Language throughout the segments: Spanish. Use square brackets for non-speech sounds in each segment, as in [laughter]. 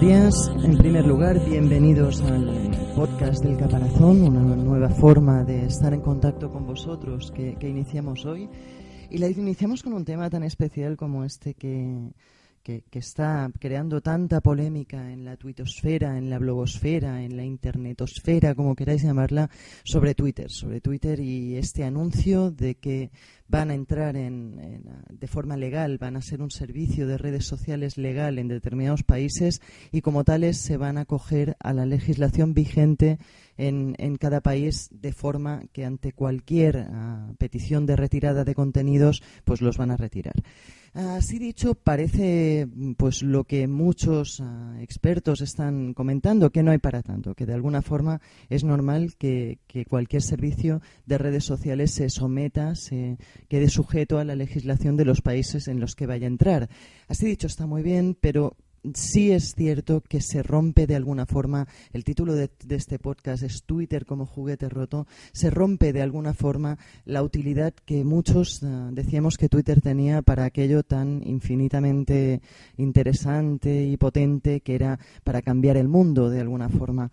Buenos días. En primer lugar, bienvenidos al podcast del Caparazón, una nueva forma de estar en contacto con vosotros que, que iniciamos hoy. Y la iniciamos con un tema tan especial como este que, que, está creando tanta polémica en la tuitosfera, en la blogosfera, en la internetosfera, como queráis llamarla, sobre Twitter, sobre Twitter y este anuncio de que van a entrar en, de forma legal, van a ser un servicio de redes sociales legal en determinados países y como tales se van a acoger a la legislación vigente en, en cada país de forma que ante cualquier ah, petición de retirada de contenidos pues los van a retirar. Así dicho, parece pues lo que muchos ah, expertos están comentando, que no hay para tanto, que de alguna forma es normal que, que, cualquier servicio de redes sociales se someta, se quede sujeto a la legislación de los países en los que vaya a entrar. Así dicho, está muy bien, pero sí es cierto que se rompe de alguna forma, el título de, este podcast es Twitter como juguete roto, se rompe de alguna forma la utilidad que muchos eh, decíamos que Twitter tenía para aquello tan infinitamente interesante y potente que era para cambiar el mundo de alguna forma.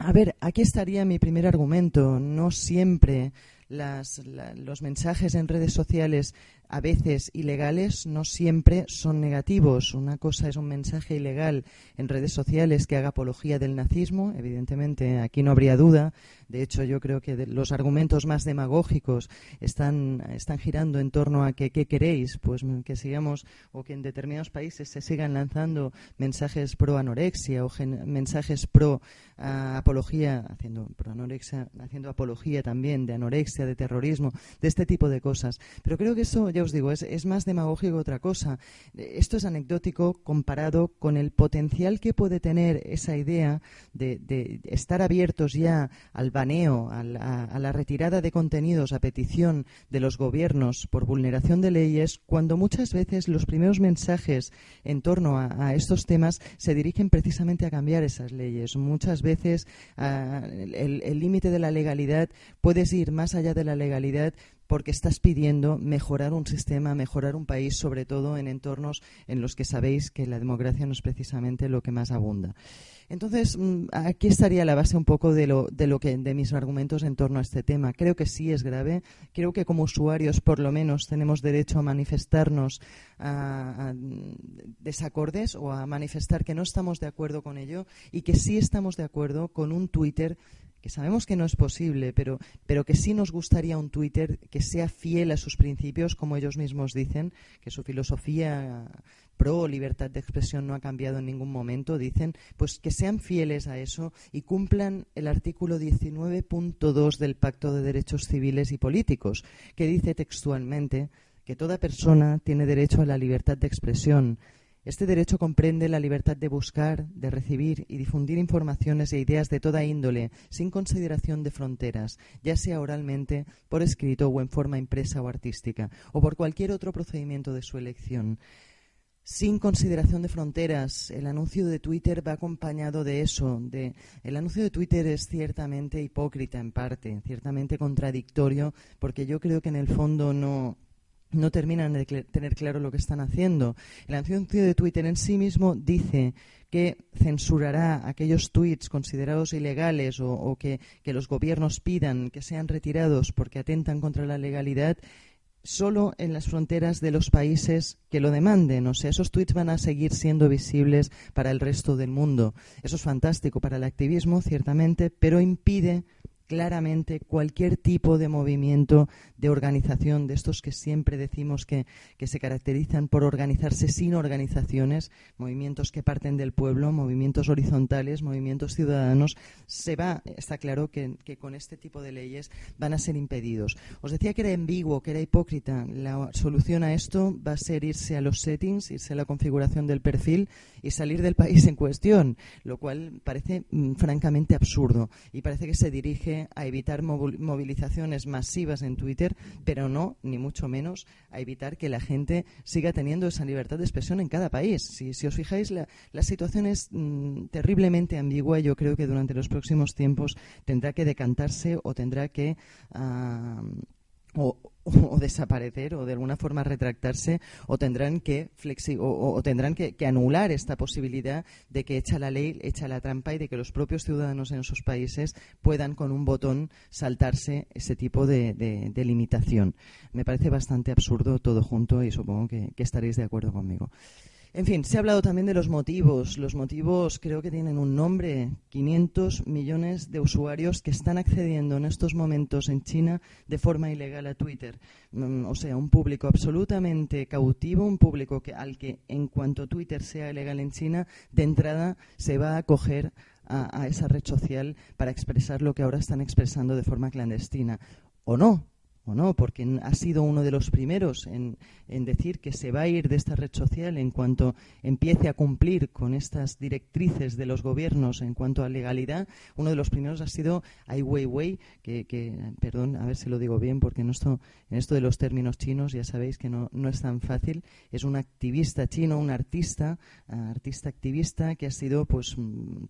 A ver, aquí estaría mi primer argumento. No siempre los mensajes en redes sociales a veces ilegales no siempre son negativos. Una cosa es un mensaje ilegal en redes sociales que haga apología del nazismo, evidentemente aquí no habría duda. De hecho, yo creo que los argumentos más demagógicos están, están girando en torno a que qué queréis, pues que sigamos o que en determinados países se sigan lanzando mensajes pro anorexia o mensajes pro ah, apología, haciendo pro anorexia, haciendo apología también de anorexia, de terrorismo, de este tipo de cosas. Pero creo que eso os digo, es, más demagógico que otra cosa. Esto es anecdótico comparado con el potencial que puede tener esa idea de, estar abiertos ya al baneo, a la, retirada de contenidos a petición de los gobiernos por vulneración de leyes, cuando muchas veces los primeros mensajes en torno a, estos temas se dirigen precisamente a cambiar esas leyes. Muchas veces ah, el límite de la legalidad puede ir más allá de la legalidad porque estás pidiendo mejorar un sistema, mejorar un país, sobre todo en entornos en los que sabéis que la democracia no es precisamente lo que más abunda. Entonces, mm, aquí estaría la base un poco de lo, de que de mis argumentos en torno a este tema. Creo que sí es grave. Creo que como usuarios, por lo menos, tenemos derecho a manifestarnos a, desacordes o a manifestar que no estamos de acuerdo con ello y que sí estamos de acuerdo con un Twitter que sabemos que no es posible, pero, pero que sí nos gustaría un Twitter que sea fiel a sus principios, como ellos mismos dicen, que su filosofía pro libertad de expresión no ha cambiado en ningún momento, dicen, pues que sean fieles a eso y cumplan el artículo 19.2 del Pacto de Derechos Civiles y Políticos, que dice textualmente que toda persona tiene derecho a la libertad de expresión, este derecho comprende la libertad de buscar, de recibir y difundir informaciones e ideas de toda índole, sin consideración de fronteras, ya sea oralmente, por escrito o en forma impresa o artística, o por cualquier otro procedimiento de su elección. Sin consideración de fronteras, el anuncio de Twitter va acompañado de eso. De, el anuncio de Twitter es ciertamente hipócrita en parte, ciertamente contradictorio, porque yo creo que en el fondo no, no terminan de tener claro lo que están haciendo. El anuncio de Twitter en sí mismo dice que censurará aquellos tweets considerados ilegales o, que, los gobiernos pidan que sean retirados porque atentan contra la legalidad solo en las fronteras de los países que lo demanden. O sea, esos tweets van a seguir siendo visibles para el resto del mundo. Eso es fantástico para el activismo, ciertamente, pero impide claramente cualquier tipo de movimiento, de organización, de estos que siempre decimos que, que se caracterizan por organizarse sin organizaciones, movimientos que parten del pueblo, movimientos horizontales, movimientos ciudadanos, se va, está claro que, que con este tipo de leyes van a ser impedidos. Os decía que era ambiguo, que era hipócrita. La solución a esto va a ser irse a los settings, irse a la configuración del perfil y salir del país en cuestión, lo cual parece mm, francamente absurdo y parece que se dirige a evitar movilizaciones masivas en Twitter, pero no, ni mucho menos, a evitar que la gente siga teniendo esa libertad de expresión en cada país. Si, os fijáis, la, situación es mm, terriblemente ambigua y yo creo que durante los próximos tiempos tendrá que decantarse o tendrá que... Ah, o, desaparecer o de alguna forma retractarse o tendrán que o, tendrán que, anular esta posibilidad de que echa la ley, echa la trampa y de que los propios ciudadanos en sus países puedan con un botón saltarse ese tipo de, limitación. Me parece bastante absurdo todo junto y supongo que estaréis de acuerdo conmigo. En fin, se ha hablado también de los motivos. Los motivos creo que tienen un nombre. 500 millones de usuarios que están accediendo en estos momentos en China de forma ilegal a Twitter. Mm, o sea, un público absolutamente cautivo, un público que, al que en cuanto Twitter sea ilegal en China, de entrada se va a acoger a, a esa red social para expresar lo que ahora están expresando de forma clandestina. O no, o no, porque ha sido uno de los primeros en, decir que se va a ir de esta red social en cuanto empiece a cumplir con estas directrices de los gobiernos en cuanto a legalidad. Uno de los primeros ha sido Ai Weiwei, que, que perdón, a ver si lo digo bien, porque en esto, en esto de los términos chinos ya sabéis que no, no es tan fácil. Es un activista chino, un artista, artista activista que ha sido pues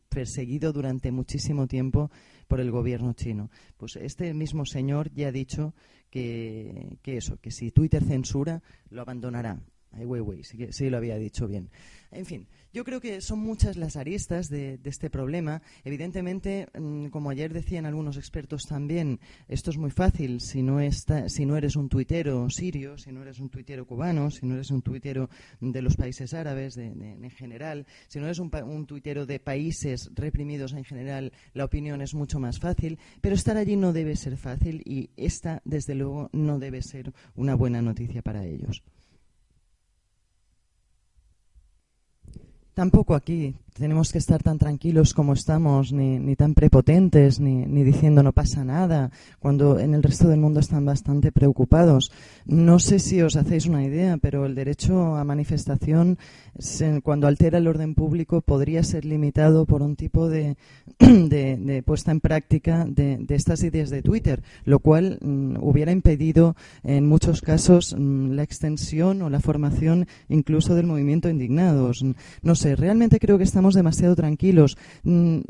perseguido durante muchísimo tiempo por el gobierno chino. Pues este mismo señor ya ha dicho que, que eso, que si Twitter censura, lo abandonará. Ay, güey, sí, sí lo había dicho bien. En fin, yo creo que son muchas las aristas de, este problema. Evidentemente, mm, como ayer decían algunos expertos también, esto es muy fácil si no, está, si no eres un tuitero sirio, si no eres un tuitero cubano, si no eres un tuitero de los países árabes en general, si no eres un, un tuitero de países reprimidos en general, la opinión es mucho más fácil. Pero estar allí no debe ser fácil y esta, desde luego, no debe ser una buena noticia para ellos. Tampoco aquí tenemos que estar tan tranquilos como estamos, ni, tan prepotentes, ni, diciendo no pasa nada, cuando en el resto del mundo están bastante preocupados. No sé si os hacéis una idea, pero el derecho a manifestación, cuando altera el orden público, podría ser limitado por un tipo de, [clears throat] de, puesta en práctica de, estas ideas de Twitter, lo cual mm, hubiera impedido en muchos casos mm, la extensión o la formación incluso del movimiento indignados. No sé, realmente creo que estamos demasiado tranquilos. Mm,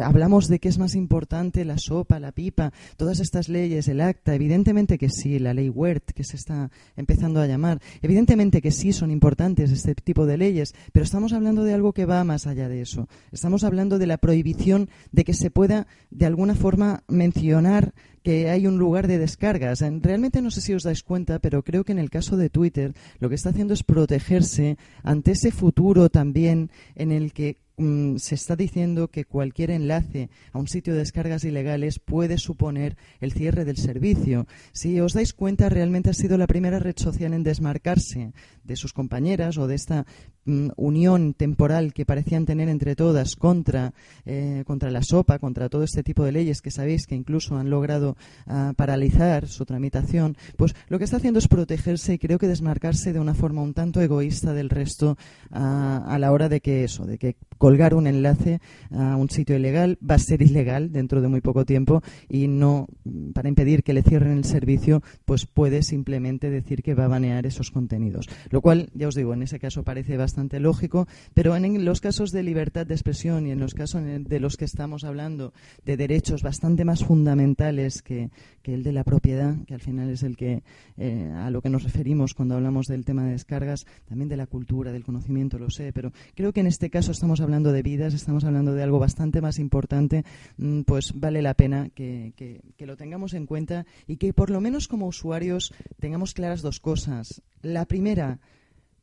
hablamos de qué es más importante la sopa, la pipa, todas estas leyes, el acta. Evidentemente que sí, la ley WERT, que se está empezando a llamar. Evidentemente que sí son importantes este tipo de leyes, pero estamos hablando de algo que va más allá de eso. Estamos hablando de la prohibición de que se pueda, de alguna forma, mencionar que hay un lugar de descargas. Realmente no sé si os dais cuenta, pero creo que en el caso de Twitter lo que está haciendo es protegerse ante ese futuro también en el que mm, se está diciendo que cualquier enlace a un sitio de descargas ilegales puede suponer el cierre del servicio. Si os dais cuenta, realmente ha sido la primera red social en desmarcarse de sus compañeras o de esta mm, unión temporal que parecían tener entre todas contra, eh, contra la sopa, contra todo este tipo de leyes que sabéis que incluso han logrado ah, paralizar su tramitación, pues lo que está haciendo es protegerse y creo que desmarcarse de una forma un tanto egoísta del resto ah, a la hora de que eso, de que colgar un enlace a un sitio ilegal va a ser ilegal dentro de muy poco tiempo y no para impedir que le cierren el servicio, pues puede simplemente decir que va a banear esos contenidos. Lo cual, ya os digo, en ese caso parece bastante lógico, pero en los casos de libertad de expresión y en los casos de los que estamos hablando de derechos bastante más fundamentales que, el de la propiedad, que al final es el que eh, a lo que nos referimos cuando hablamos del tema de descargas, también de la cultura, del conocimiento, lo sé, pero creo que en este caso estamos hablando de vidas, estamos hablando de algo bastante más importante, mm, pues vale la pena que, que lo tengamos en cuenta y que por lo menos como usuarios tengamos claras dos cosas. La primera,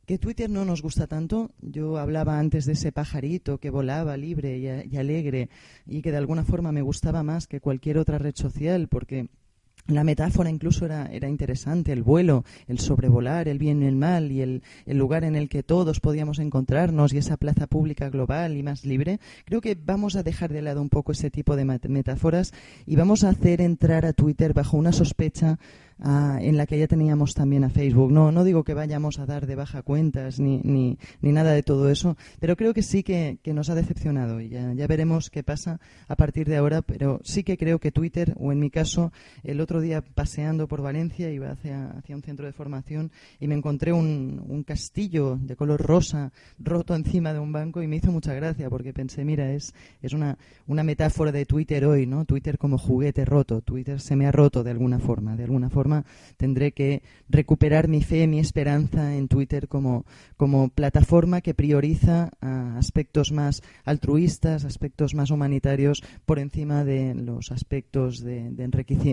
que Twitter no nos gusta tanto. Yo hablaba antes de ese pajarito que volaba libre y, alegre y que de alguna forma me gustaba más que cualquier otra red social porque la metáfora incluso era, era, interesante, el vuelo, el sobrevolar, el bien y el mal y el, el, lugar en el que todos podíamos encontrarnos y esa plaza pública global y más libre. Creo que vamos a dejar de lado un poco ese tipo de metáforas y vamos a hacer entrar a Twitter bajo una sospecha en la que ya teníamos también a Facebook. No, no digo que vayamos a dar de baja cuentas ni, ni, ni nada de todo eso, pero creo que sí que, que nos ha decepcionado y ya, ya, veremos qué pasa a partir de ahora. Pero sí que creo que Twitter, o en mi caso, el otro día paseando por Valencia, iba hacia, hacia un centro de formación y me encontré un, un castillo de color rosa roto encima de un banco y me hizo mucha gracia porque pensé, mira, es, es una, una metáfora de Twitter hoy, ¿no? Twitter como juguete roto. Twitter se me ha roto de alguna forma, de alguna forma tendré que recuperar mi fe, mi esperanza en Twitter como, como plataforma que prioriza aspectos más altruistas, aspectos más humanitarios por encima de los aspectos de,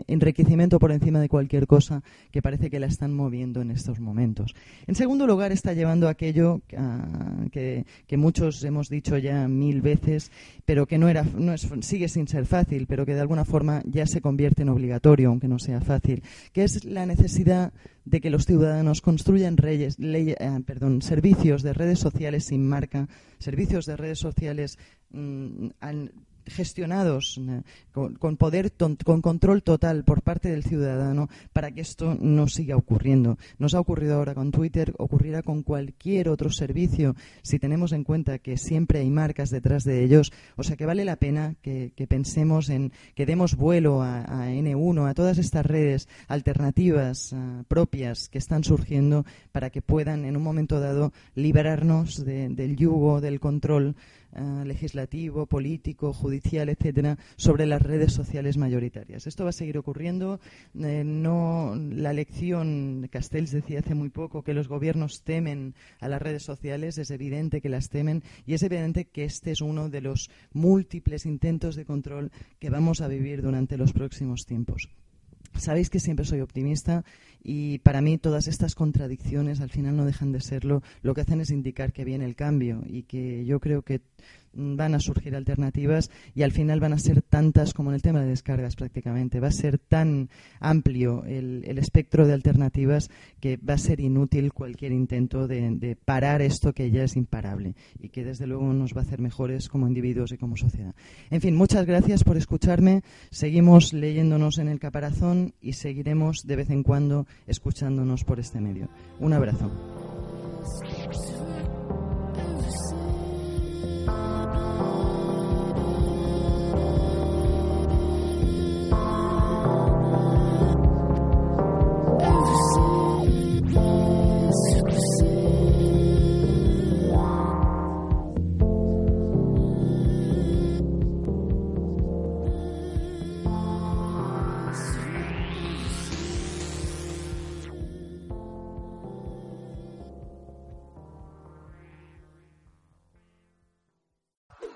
enriquecimiento por encima de cualquier cosa que parece que la están moviendo en estos momentos. En segundo lugar, está llevando aquello ah, que, muchos hemos dicho ya mil veces, pero que no era, no es, sigue sin ser fácil, pero que de alguna forma ya se convierte en obligatorio, aunque no sea fácil, que es la necesidad de que los ciudadanos construyan reyes, eh, perdón, servicios de redes sociales sin marca, servicios de redes sociales mm, gestionados eh, con, poder, con control total por parte del ciudadano para que esto no siga ocurriendo. Nos ha ocurrido ahora con Twitter, ocurrirá con cualquier otro servicio si tenemos en cuenta que siempre hay marcas detrás de ellos. O sea que vale la pena que, pensemos en que demos vuelo a, N1, a todas estas redes alternativas eh, propias que están surgiendo para que puedan en un momento dado liberarnos del yugo, del control eh, legislativo, político, judicial, etcétera, sobre las redes sociales mayoritarias. Esto va a seguir ocurriendo. Eh, no, la lección, Castells decía hace muy poco que los gobiernos temen a las redes sociales, es evidente que las temen y es evidente que este es uno de los múltiples intentos de control que vamos a vivir durante los próximos tiempos. Sabéis que siempre soy optimista y para mí todas estas contradicciones al final no dejan de serlo. Lo que hacen es indicar que viene el cambio y que yo creo que van a surgir alternativas y al final van a ser tantas como en el tema de descargas prácticamente. Va a ser tan amplio el, espectro de alternativas que va a ser inútil cualquier intento de, parar esto que ya es imparable y que desde luego nos va a hacer mejores como individuos y como sociedad. En fin, muchas gracias por escucharme. Seguimos leyéndonos en el caparazón y seguiremos de vez en cuando escuchándonos por este medio. Un abrazo.